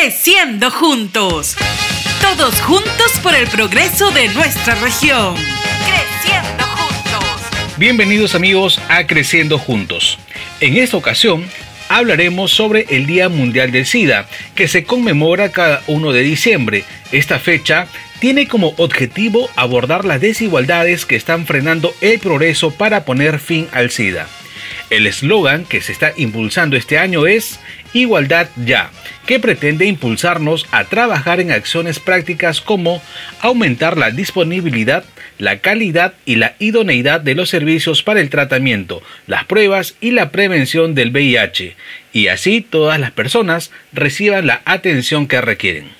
Creciendo juntos. Todos juntos por el progreso de nuestra región. Creciendo juntos. Bienvenidos amigos a Creciendo juntos. En esta ocasión hablaremos sobre el Día Mundial del SIDA, que se conmemora cada 1 de diciembre. Esta fecha tiene como objetivo abordar las desigualdades que están frenando el progreso para poner fin al SIDA. El eslogan que se está impulsando este año es Igualdad Ya, que pretende impulsarnos a trabajar en acciones prácticas como aumentar la disponibilidad, la calidad y la idoneidad de los servicios para el tratamiento, las pruebas y la prevención del VIH, y así todas las personas reciban la atención que requieren.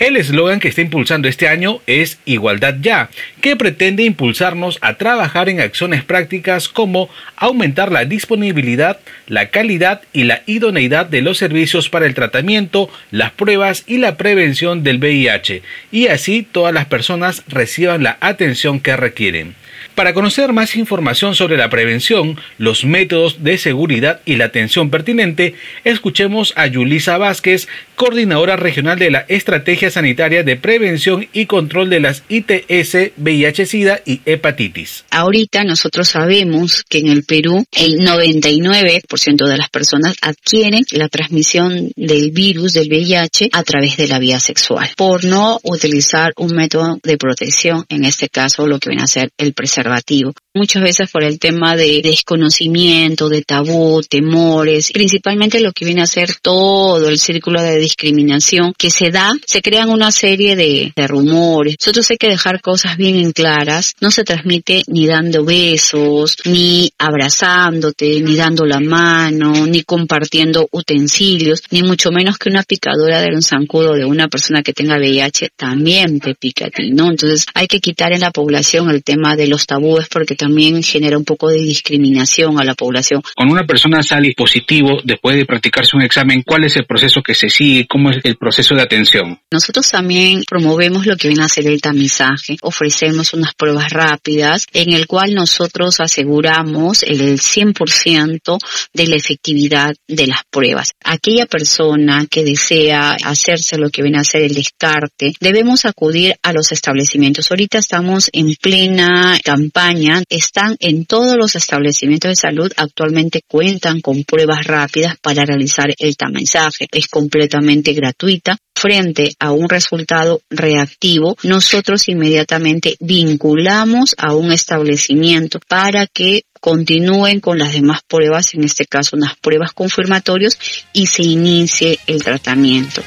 El eslogan que está impulsando este año es Igualdad Ya, que pretende impulsarnos a trabajar en acciones prácticas como aumentar la disponibilidad, la calidad y la idoneidad de los servicios para el tratamiento, las pruebas y la prevención del VIH, y así todas las personas reciban la atención que requieren. Para conocer más información sobre la prevención, los métodos de seguridad y la atención pertinente, escuchemos a Yulisa Vázquez, coordinadora regional de la Estrategia Sanitaria de Prevención y Control de las ITS, VIH-Sida y hepatitis. Ahorita nosotros sabemos que en el Perú el 99% de las personas adquieren la transmisión del virus del VIH a través de la vía sexual, por no utilizar un método de protección, en este caso lo que viene a ser el preservativo preservativo Muchas veces por el tema de desconocimiento, de tabú, temores, principalmente lo que viene a ser todo el círculo de discriminación que se da, se crean una serie de, rumores. Nosotros hay que dejar cosas bien en claras. No se transmite ni dando besos, ni abrazándote, ni dando la mano, ni compartiendo utensilios, ni mucho menos que una picadura de un zancudo de una persona que tenga VIH también te pica a ti, ¿no? Entonces hay que quitar en la población el tema de los tabúes porque también genera un poco de discriminación a la población. Cuando una persona sale positivo después de practicarse un examen, ¿cuál es el proceso que se sigue? ¿Cómo es el proceso de atención? Nosotros también promovemos lo que viene a ser el tamizaje. Ofrecemos unas pruebas rápidas en el cual nosotros aseguramos el 100% de la efectividad de las pruebas. Aquella persona que desea hacerse lo que viene a ser el descarte, debemos acudir a los establecimientos. Ahorita estamos en plena campaña están en todos los establecimientos de salud. Actualmente cuentan con pruebas rápidas para realizar el tamizaje. Es completamente gratuita. Frente a un resultado reactivo, nosotros inmediatamente vinculamos a un establecimiento para que continúen con las demás pruebas, en este caso unas pruebas confirmatorias, y se inicie el tratamiento.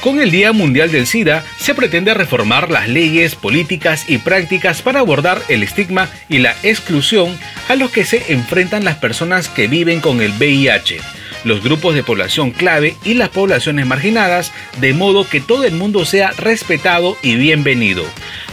Con el Día Mundial del SIDA se pretende reformar las leyes, políticas y prácticas para abordar el estigma y la exclusión a los que se enfrentan las personas que viven con el VIH, los grupos de población clave y las poblaciones marginadas, de modo que todo el mundo sea respetado y bienvenido.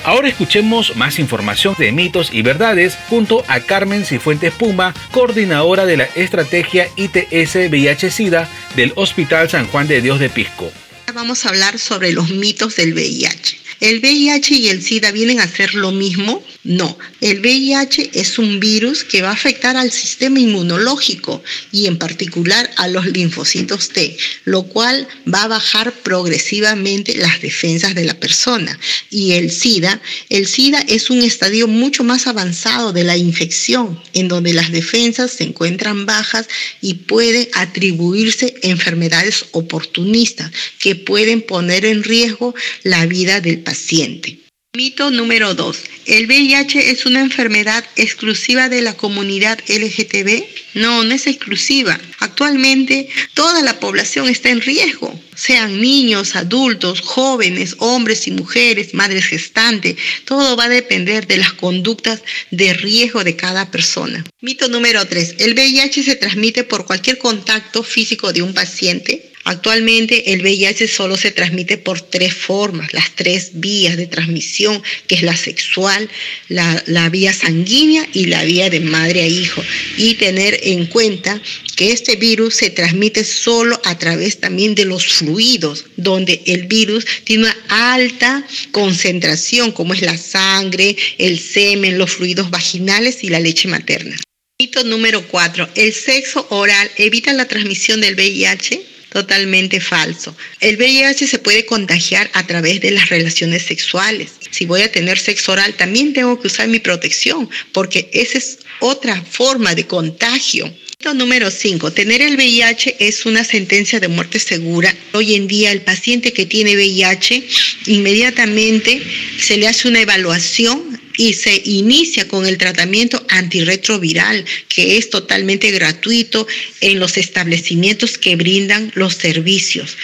Ahora escuchemos más información de mitos y verdades junto a Carmen Cifuentes Puma, coordinadora de la estrategia ITS VIH-Sida del Hospital San Juan de Dios de Pisco vamos a hablar sobre los mitos del VIH. ¿El VIH y el SIDA vienen a ser lo mismo? No, el VIH es un virus que va a afectar al sistema inmunológico y en particular a los linfocitos T, lo cual va a bajar progresivamente las defensas de la persona. Y el SIDA, el SIDA es un estadio mucho más avanzado de la infección, en donde las defensas se encuentran bajas y puede atribuirse enfermedades oportunistas que pueden poner en riesgo la vida del paciente. Mito número 2. ¿El VIH es una enfermedad exclusiva de la comunidad LGTB? No, no es exclusiva. Actualmente toda la población está en riesgo, sean niños, adultos, jóvenes, hombres y mujeres, madres gestantes. Todo va a depender de las conductas de riesgo de cada persona. Mito número 3. ¿El VIH se transmite por cualquier contacto físico de un paciente? Actualmente el VIH solo se transmite por tres formas, las tres vías de transmisión, que es la sexual, la, vía sanguínea y la vía de madre a hijo. Y tener en cuenta que este virus se transmite solo a través también de los fluidos, donde el virus tiene una alta concentración, como es la sangre, el semen, los fluidos vaginales y la leche materna. Mito número 4. ¿El sexo oral evita la transmisión del VIH? Totalmente falso. El VIH se puede contagiar a través de las relaciones sexuales. Si voy a tener sexo oral, también tengo que usar mi protección, porque esa es otra forma de contagio. Número 5. Tener el VIH es una sentencia de muerte segura. Hoy en día el paciente que tiene VIH inmediatamente se le hace una evaluación y se inicia con el tratamiento antirretroviral, que es totalmente gratuito en los establecimientos que brindan los servicios.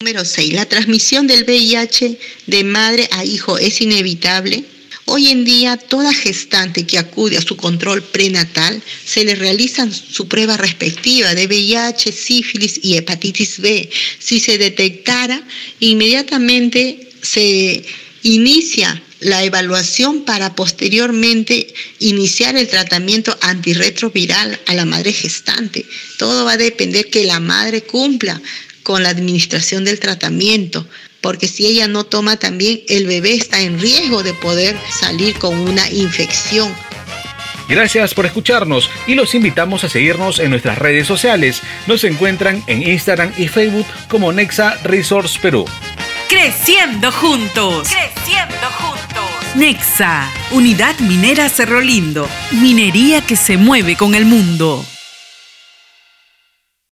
Número 6. La transmisión del VIH de madre a hijo es inevitable Hoy en día, toda gestante que acude a su control prenatal se le realiza su prueba respectiva de VIH, sífilis y hepatitis B. Si se detectara, inmediatamente se inicia la evaluación para posteriormente iniciar el tratamiento antirretroviral a la madre gestante. Todo va a depender que la madre cumpla con la administración del tratamiento porque si ella no toma también, el bebé está en riesgo de poder salir con una infección. Gracias por escucharnos y los invitamos a seguirnos en nuestras redes sociales. Nos encuentran en Instagram y Facebook como Nexa Resource Perú. Creciendo juntos. Creciendo juntos. Nexa, Unidad Minera Cerro Lindo. Minería que se mueve con el mundo.